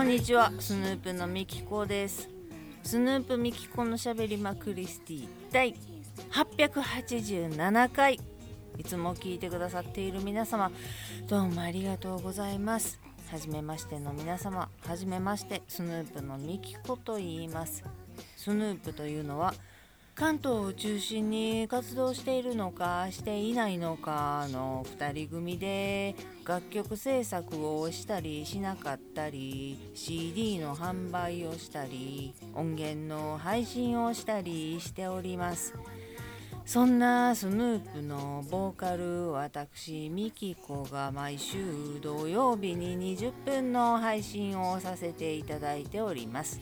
こんにちはスヌープのみきこです。スヌープみきこのしゃべりまクリスティ第887回。いつも聞いてくださっている皆様どうもありがとうございます。はじめましての皆様はじめましてスヌープのみきこと言います。スヌープというのは関東を中心に活動しているのかしていないのかの2人組で楽曲制作をしたりしなかったり CD の販売をしたり音源の配信をしたりしております。そんなスヌープのボーカル私ミキコが毎週土曜日に20分の配信をさせていただいております。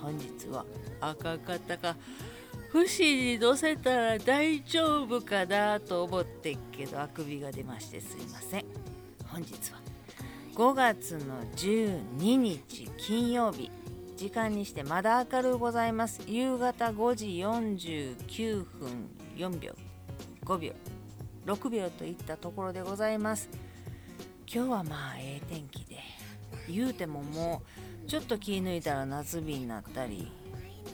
本日は赤かったか。不死に乗せたら大丈夫かなと思ってっけどあくびが出ましてすいません。本日は5月の12日金曜日。時間にしてまだ明るうございます。夕方5時49分4秒。5秒。6秒といったところでございます。今日はまあええ天気で。言うてももうちょっと気抜いたら夏日になったり。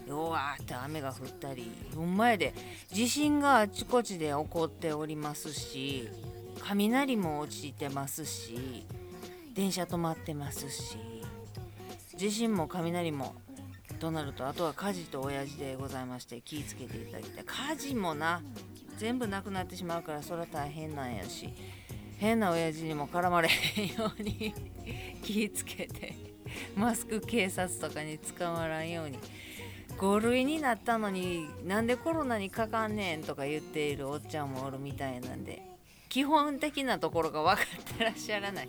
うわーって雨が降ったりほんまやで。地震があちこちで起こっておりますし雷も落ちてますし電車止まってますし地震も雷もとなるとあとは火事と親父でございまして気ぃつけていただきたい火事もな全部なくなってしまうからそれは大変なんやし変な親父にも絡まれへんように 気ぃつけて。マスク警察とかに捕まらんように。5類になったのになんでコロナにかかんねんとか言っているおっちゃんもおるみたいなんで基本的なところが分かってらっしゃらない。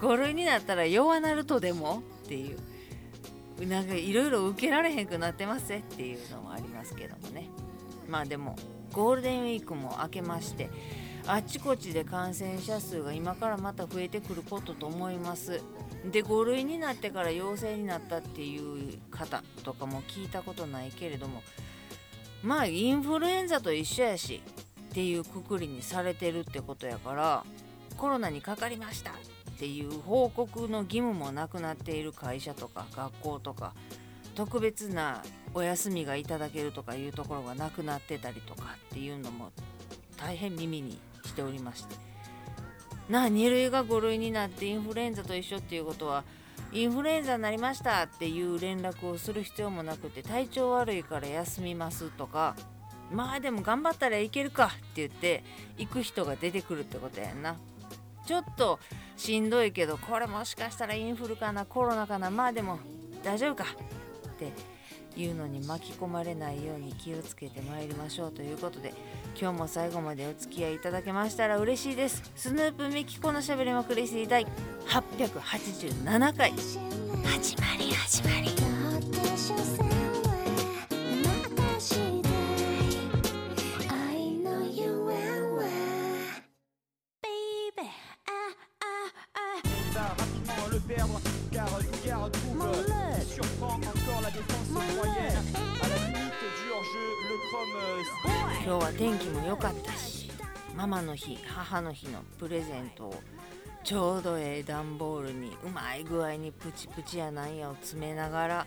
5類になったら弱なるとでもっていう。なんかいろいろ受けられへんくなってますっていうのもありますけどもね。まあでもゴールデンウィークも明けましてあちこちで感染者数が今からまた増えてくることと思います。で5類になってから陽性になったっていう方とかも聞いたことないけれどもまあインフルエンザと一緒やしっていうくくりにされてるってことやからコロナにかかりましたっていう報告の義務もなくなっている会社とか学校とか特別なお休みがいただけるとかいうところがなくなってたりとかっていうのも大変耳にしておりまして。な2類が5類になってインフルエンザと一緒っていうことはインフルエンザになりましたっていう連絡をする必要もなくて体調悪いから休みますとかまあでも頑張ったらいけるかって言って行く人が出てくるってことやんな。ちょっとしんどいけどこれもしかしたらインフルかなコロナかなまあでも大丈夫かっていうのに巻き込まれないように気をつけてまいりましょうということで今日も最後までお付き合いいただけましたら嬉しいです。スヌープミキコのしゃべりまくりし第。887回。始まり始まり。今日は天気も良かったしママの日母の日のプレゼントをちょうどええ段ボールにうまい具合にプチプチやなんやを詰めながら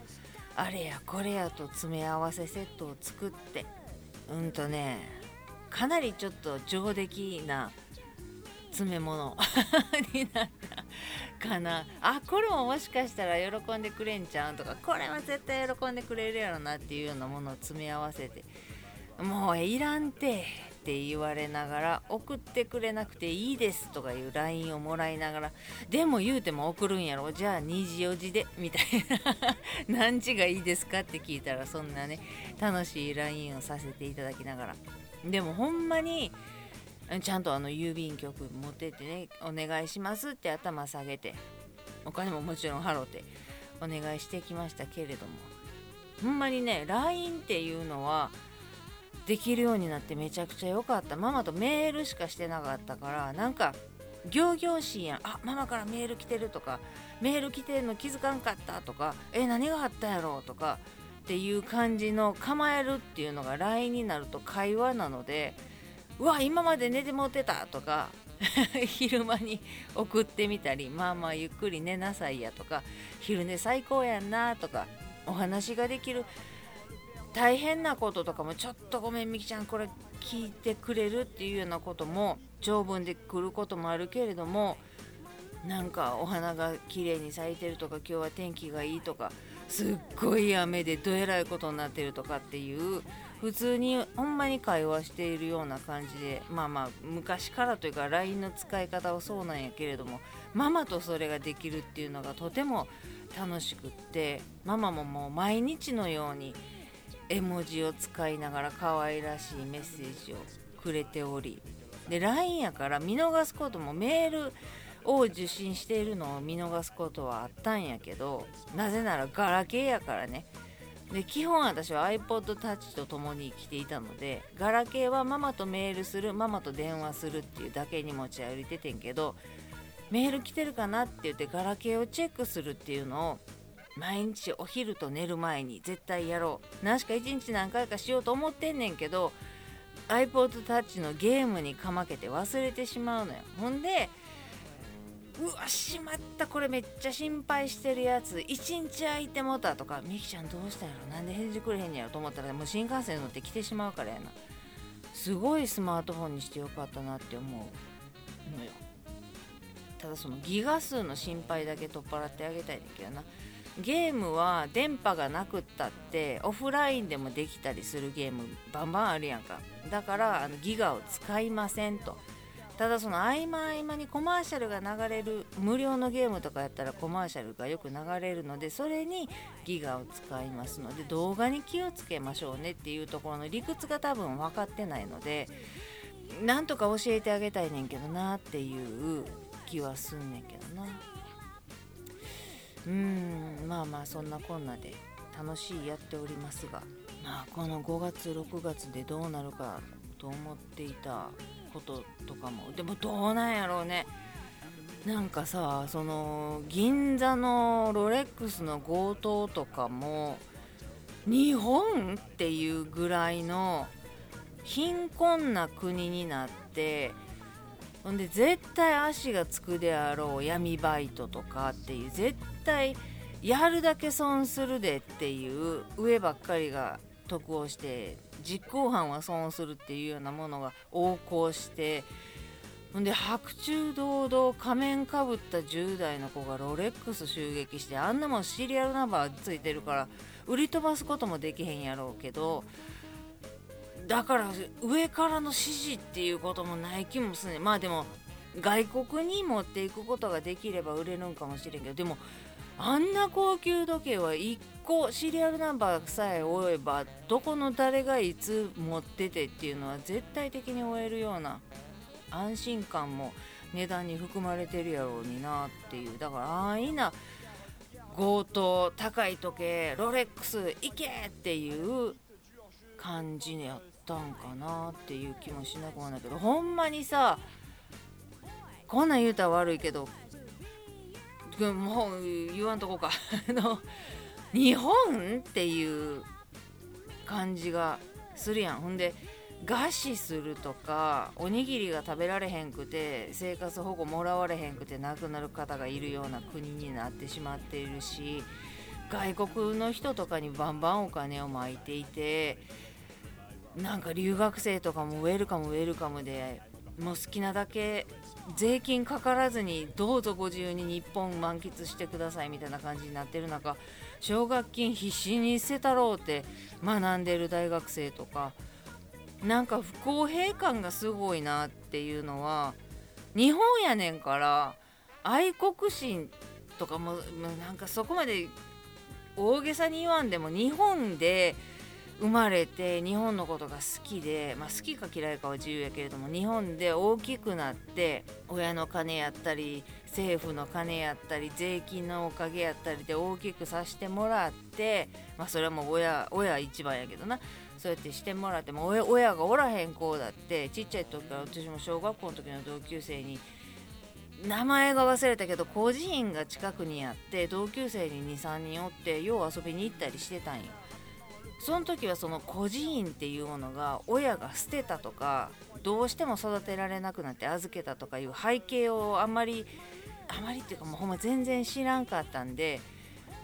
あれやこれやと詰め合わせセットを作ってうんとねかなりちょっと上出来な詰め物 になったかな。あこれももしかしたら喜んでくれんちゃうとかこれは絶対喜んでくれるやろなっていうようなものを詰め合わせてもういらんてって言われながら送ってくれなくていいですとかいう LINE をもらいながらでも言うても送るんやろ。じゃあ2時4時でみたいな。何時がいいですかって聞いたらそんなね楽しい LINE をさせていただきながら。でもほんまにちゃんとあの郵便局持ってってねお願いしますって頭下げてお金ももちろん払ってお願いしてきましたけれども。ほんまにね LINE っていうのはできるようになってめちゃくちゃ良かった。ママとメールしかしてなかったからなんか行々しいやん。あママからメール来てるとかメール来てるの気づかんかったとかえ何があったやろうとかっていう感じの構えるっていうのが LINE になると会話なのでうわ今まで寝てもってたとか 昼間に送ってみたりまあまあゆっくり寝なさいやとか昼寝最高やんなとかお話ができる。大変なこととかもちょっとごめんみきちゃんこれ聞いてくれるっていうようなことも長文で来ることもあるけれどもなんかお花が綺麗に咲いてるとか今日は天気がいいとかすっごい雨でどえらいことになってるとかっていう普通にほんまに会話しているような感じでまあまあ昔からというか LINE の使い方はそうなんやけれどもママとそれができるっていうのがとても楽しくってママももう毎日のように絵文字を使いながら可愛らしいメッセージをくれておりで LINE やから見逃すこともメールを受信しているのを見逃すことはあったんやけどなぜならガラケーやからね。で基本私は iPod Touch と共に生きていたのでガラケーはママとメールするママと電話するっていうだけに持ち歩いててんけどメール来てるかなって言ってガラケーをチェックするっていうのを毎日お昼と寝る前に絶対やろう。何しか1日何回かしようと思ってんねんけど iPod Touch のゲームにかまけて忘れてしまうのよ。ほんでうわしまった。これめっちゃ心配してるやつ。一日空いてもたとか。みきちゃんどうしたんやろ？なんで返事くれへんやろと思ったらもう新幹線乗って来てしまうからやな。すごいスマートフォンにしてよかったなって思うのよ。ただそのギガ数の心配だけ取っ払ってあげたいんだけどな。ゲームは電波がなくったってオフラインでもできたりするゲームバンバンあるやんか。だからあのギガを使いませんと。ただその合間合間にコマーシャルが流れる無料のゲームとかやったらコマーシャルがよく流れるのでそれにギガを使いますので動画に気をつけましょうねっていうところの理屈が多分分かってないのでなんとか教えてあげたいねんけどなっていう気はすんねんけどな。うんまあまあそんなこんなで楽しいやっておりますが。まあこの5月6月でどうなるかと思っていたこととかも。でもどうなんやろうね。なんかさその銀座のロレックスの強盗とかも日本っていうぐらいの貧困な国になってほんで絶対足がつくであろう闇バイトとかっていう絶対やるだけ損するでっていう上ばっかりが得をして実行犯は損するっていうようなものが横行してほんで白昼堂々仮面かぶった10代の子がロレックス襲撃してあんなもんシリアルナンバーついてるから売り飛ばすこともできへんやろうけどだから上からの指示っていうこともない気もするねまあでも外国に持っていくことができれば売れるんかもしれんけどでもあんな高級時計は1個シリアルナンバーさえ追えばどこの誰がいつ持っててっていうのは絶対的に追えるような安心感も値段に含まれてるやろうになっていう。だから安易な。強盗高い時計ロレックス行けっていう感じにやったんかなっていう気もしなくもないけどほんまにさこんなん言うたら悪いけどもう言わんとこか。の日本っていう感じがするやん。ほんで餓死するとかおにぎりが食べられへんくて生活保護もらわれへんくて亡くなる方がいるような国になってしまっているし外国の人とかにバンバンお金をまいていてなんか留学生とかもウェルカムウェルカムでもう好きなだけ税金かからずにどうぞご自由に日本満喫してくださいみたいな感じになってる中奨学金必死に捨てたろうって学んでる大学生とかなんか不公平感がすごいなっていうのは日本やねんから愛国心とかもなんかそこまで大げさに言わんでも日本で生まれて日本のことが好きで、まあ、好きか嫌いかは自由やけれども日本で大きくなって親の金やったり政府の金やったり税金のおかげやったりで大きくさせてもらって、まあ、それはもう親親一番やけどなそうやってしてもらっても親親がおらへん子だってちっちゃい時から私も小学校の時の同級生に名前が忘れたけど孤児院が近くにあって同級生に23人おってよう遊びに行ったりしてたんよ。その時はその孤児院っていうものが親が捨てたとかどうしても育てられなくなって預けたとかいう背景をあんまりあまりっていうかもうほんま全然知らんかったんで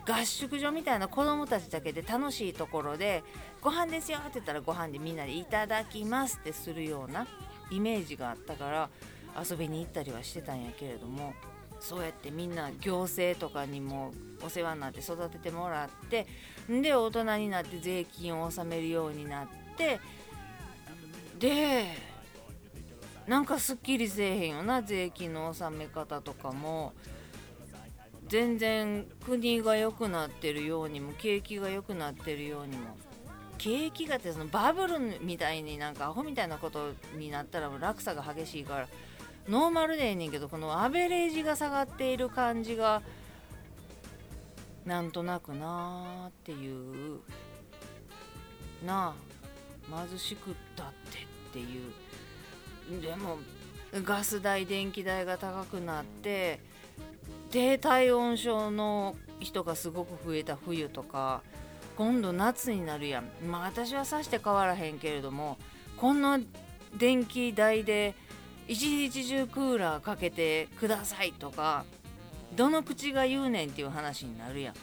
合宿所みたいな子供たちだけで楽しいところで「ご飯ですよ」って言ったらご飯でみんなで「いただきます」ってするようなイメージがあったから遊びに行ったりはしてたんやけれどもそうやってみんな行政とかにもお世話になって育ててもらってで大人になって税金を納めるようになってでなんかすっきりせえへんよな税金の納め方とかも。全然国が良くなってるようにも景気が良くなってるようにも。景気がってそのバブルみたいになんかアホみたいなことになったら落差が激しいからノーマルでええねんけどこのアベレージが下がっている感じがなんとなくなーっていうなあ貧しくったってっていう。でもガス代電気代が高くなって低体温症の人がすごく増えた冬とか今度夏になるやん。まあ私はさして変わらへんけれどもこんな電気代で一日中クーラーかけてくださいとかどの口が言うねんっていう話になるやん。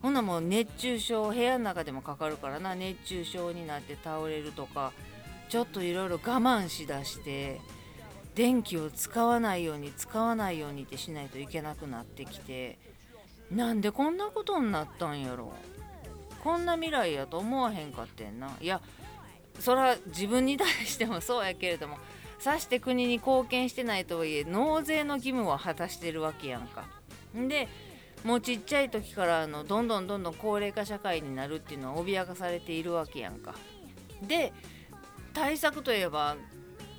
ほんなもう熱中症部屋の中でもかかるからな。熱中症になって倒れるとかちょっといろいろ我慢しだして電気を使わないように使わないようにってしないといけなくなってきてなんでこんなことになったんやろ。こんな未来やと思わへんかってんな。いやそら自分に対してもそうやけれどもさして国に貢献してないとはいえ納税の義務は果たしてるわけやんか。でもうちっちゃい時からあのどんどんどんどん高齢化社会になるっていうのは脅かされているわけやんか。で対策といえば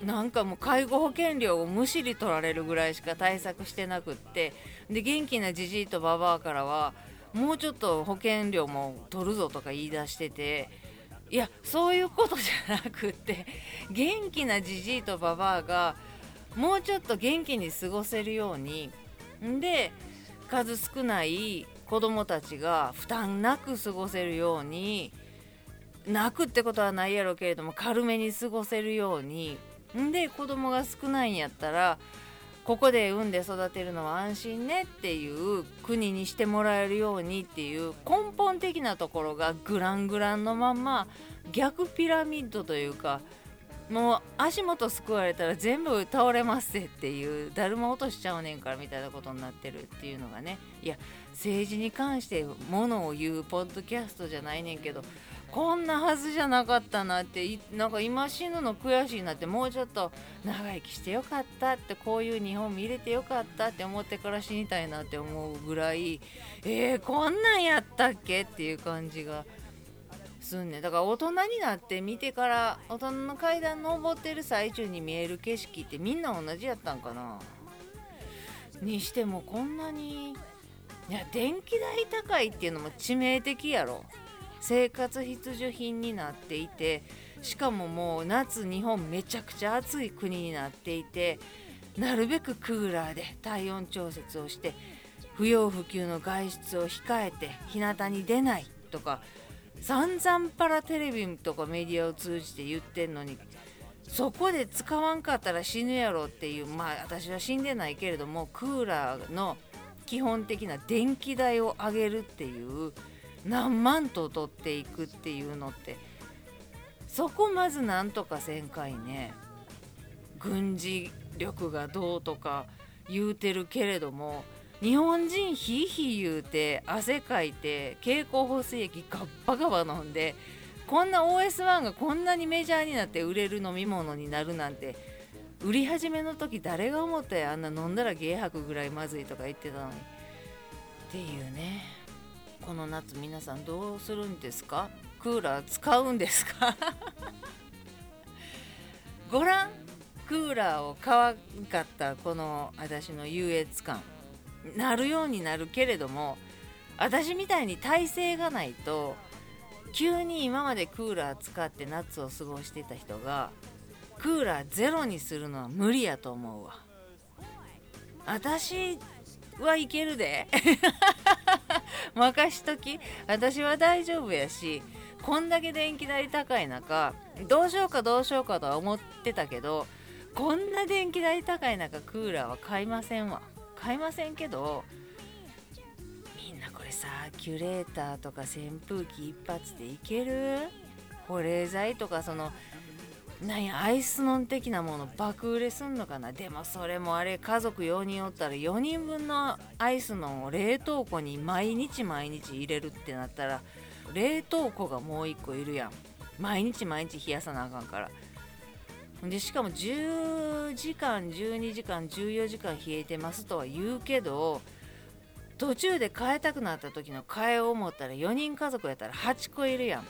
なんかもう介護保険料をむしり取られるぐらいしか対策してなくってで元気なじじいとばばあからはもうちょっと保険料も取るぞとか言い出してていやそういうことじゃなくって 元気なじじいとばばあがもうちょっと元気に過ごせるようにで数少ない子供たちが負担なく過ごせるように泣くってことはないやろうけれども軽めに過ごせるようにんで子供が少ないんやったらここで産んで育てるのは安心ねっていう国にしてもらえるようにっていう根本的なところがグラングランのまんま逆ピラミッドというかもう足元すくわれたら全部倒れますっていうだるま落としちゃうねんからみたいなことになってるっていうのがね。いや政治に関してものを言うポッドキャストじゃないねんけどこんなはずじゃなかったなってなんか今死ぬの悔しいなってもうちょっと長生きしてよかったってこういう日本見れてよかったって思ってから死にたいなって思うぐらいえー、こんなんやったっけっていう感じがすんねだから大人になって見てから大人の階段登ってる最中に見える景色ってみんな同じやったんかな。にしてもこんなにいや電気代高いっていうのも致命的やろ。生活必需品になっていてしかももう夏日本めちゃくちゃ暑い国になっていてなるべくクーラーで体温調節をして不要不急の外出を控えて日向に出ないとか散々パラテレビとかメディアを通じて言ってんのにそこで使わんかったら死ぬやろっていうまあ私は死んでないけれどもクーラーの基本的な電気代を上げるっていう何万と取っていくっていうのってそこまずなんとかせんかいね。軍事力がどうとか言うてるけれども日本人ひいひい言うて汗かいて経口補水液ガッバガバ飲んでこんな OS1 がこんなにメジャーになって売れる飲み物になるなんて売り始めの時誰が思ったあんな飲んだら芸吐くぐらいまずいとか言ってたのに。っていうね。この夏皆さんどうするんですか？クーラー使うんですか？ご覧？クーラーを買わんかったこの私の優越感。なるようになるけれども私みたいに体勢がないと急に今までクーラー使って夏を過ごしてた人がクーラーゼロにするのは無理やと思うわ。私はいけるで。任しとき。私は大丈夫やしこんだけ電気代高い中どうしようかどうしようかとは思ってたけどこんな電気代高い中クーラーは買いませんわ。買いませんけどみんなこれサーキュレーターとか扇風機一発でいける？保冷剤とかそのなんやアイスノン的なもの爆売れすんのかな。でもそれもあれ家族4人おったら4人分のアイスノンを冷凍庫に毎日毎日入れるってなったら冷凍庫がもう1個いるやん。毎日毎日冷やさなあかんから。でしかも10時間12時間14時間冷えてますとは言うけど途中で変えたくなった時の替えを思ったら4人家族やったら8個いるやん。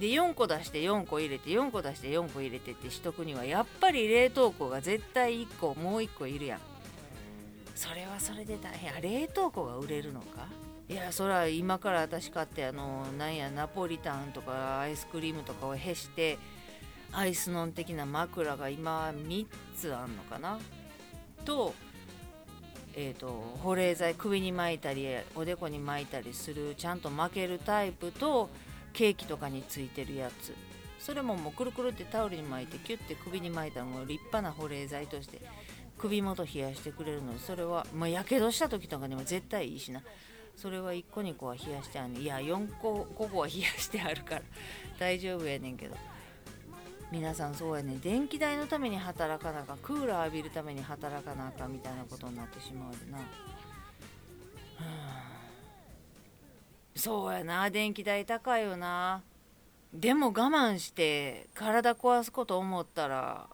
で4個出して4個入れて4個出して4個入れてってしとくにはやっぱり冷凍庫が絶対1個もう1個いるやん。それはそれで大変。冷凍庫が売れるのか？いやそら今から私買ってあのなんやナポリタンとかアイスクリームとかをへしてアイスノン的な枕が今3つあんのかな？とえー、と保冷剤首に巻いたりおでこに巻いたりするちゃんと巻けるタイプとケーキとかについてるやつ。それももうくるくるってタオルに巻いてキュッて首に巻いたらもう立派な保冷剤として首元冷やしてくれるのでそれはまあやけどした時とかにも絶対いいしな。それは1個2個は冷やしてあるいや4個5個は冷やしてあるから大丈夫やねんけど。皆さんそうやね電気代のために働かなかクーラー浴びるために働かなあかんみたいなことになってしまうな、はあ。そうやな電気代高いよな。でも我慢して体壊すこと思ったら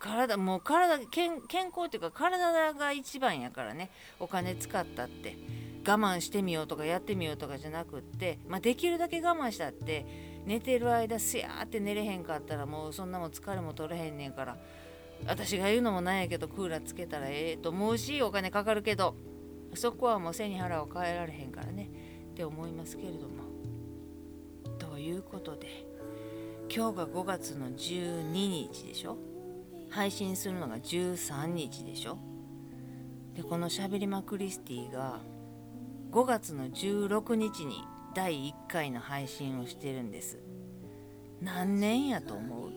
体もう体健健康っていうか体が一番やからね。お金使ったって。我慢してみようとかやってみようとかじゃなくって、まあ、できるだけ我慢したって。寝てる間すやーって寝れへんかったらもうそんなもん疲れも取れへんねんから。私が言うのもなんやけどクーラーつけたらええと思うしお金かかるけど。そこはもう背に腹を変えられへんからね。って思いますけれどもということで今日が5月の12日でしょ？配信するのが13日でしょ？でこのしゃべりまクリスティが5月の16日に第1回の配信をしてるんです。何年やと思う？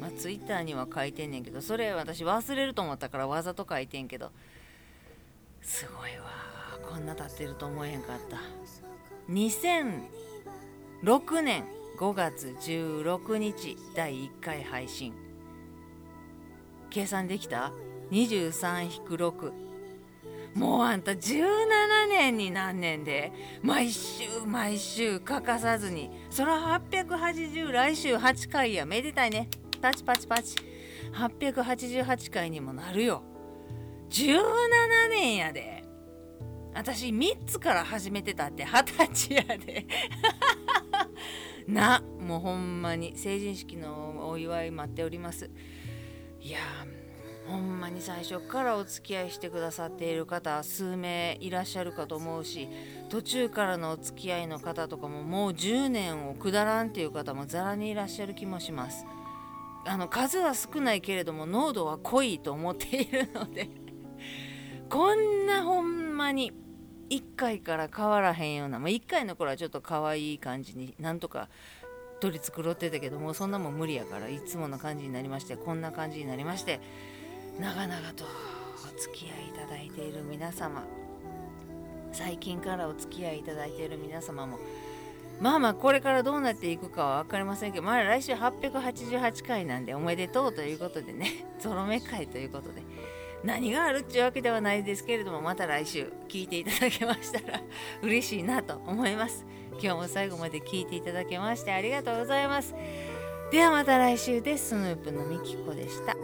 まあツイッターには書いてんねんけどそれ私忘れると思ったからわざと書いてんけどすごいわ。こんな経ってると思えへんかった。2006年5月16日第1回配信。計算できた ?23-6 もうあんた17年になんねんで。毎週毎週欠かさずに。そら880来週8回や。めでたいね。パチパチパチ。888回にもなるよ。17年やで。私3つから始めてたって二十歳やで。なもうほんまに成人式のお祝い待っております。いやほんまに最初からお付き合いしてくださっている方数名いらっしゃるかと思うし途中からのお付き合いの方とかももう10年をくだらんっていう方もざらにいらっしゃる気もします。あの数は少ないけれども濃度は濃いと思っているのでこんなほんまに1回から変わらへんような、まあ、1回の頃はちょっと可愛い感じになんとか取り繕ってたけどもそんなもん無理やからいつもの感じになりましてこんな感じになりまして長々とお付き合いいただいている皆様最近からお付き合いいただいている皆様もまあまあこれからどうなっていくかは分かりませんけどまあ来週888回なんでおめでとうということでねゾロ目会ということで何があるっちゅうわけではないですけれどもまた来週聞いていただけましたら 嬉しいなと思います。今日も最後まで聞いていただけましてありがとうございます。ではまた来週です。スヌープのみきこでした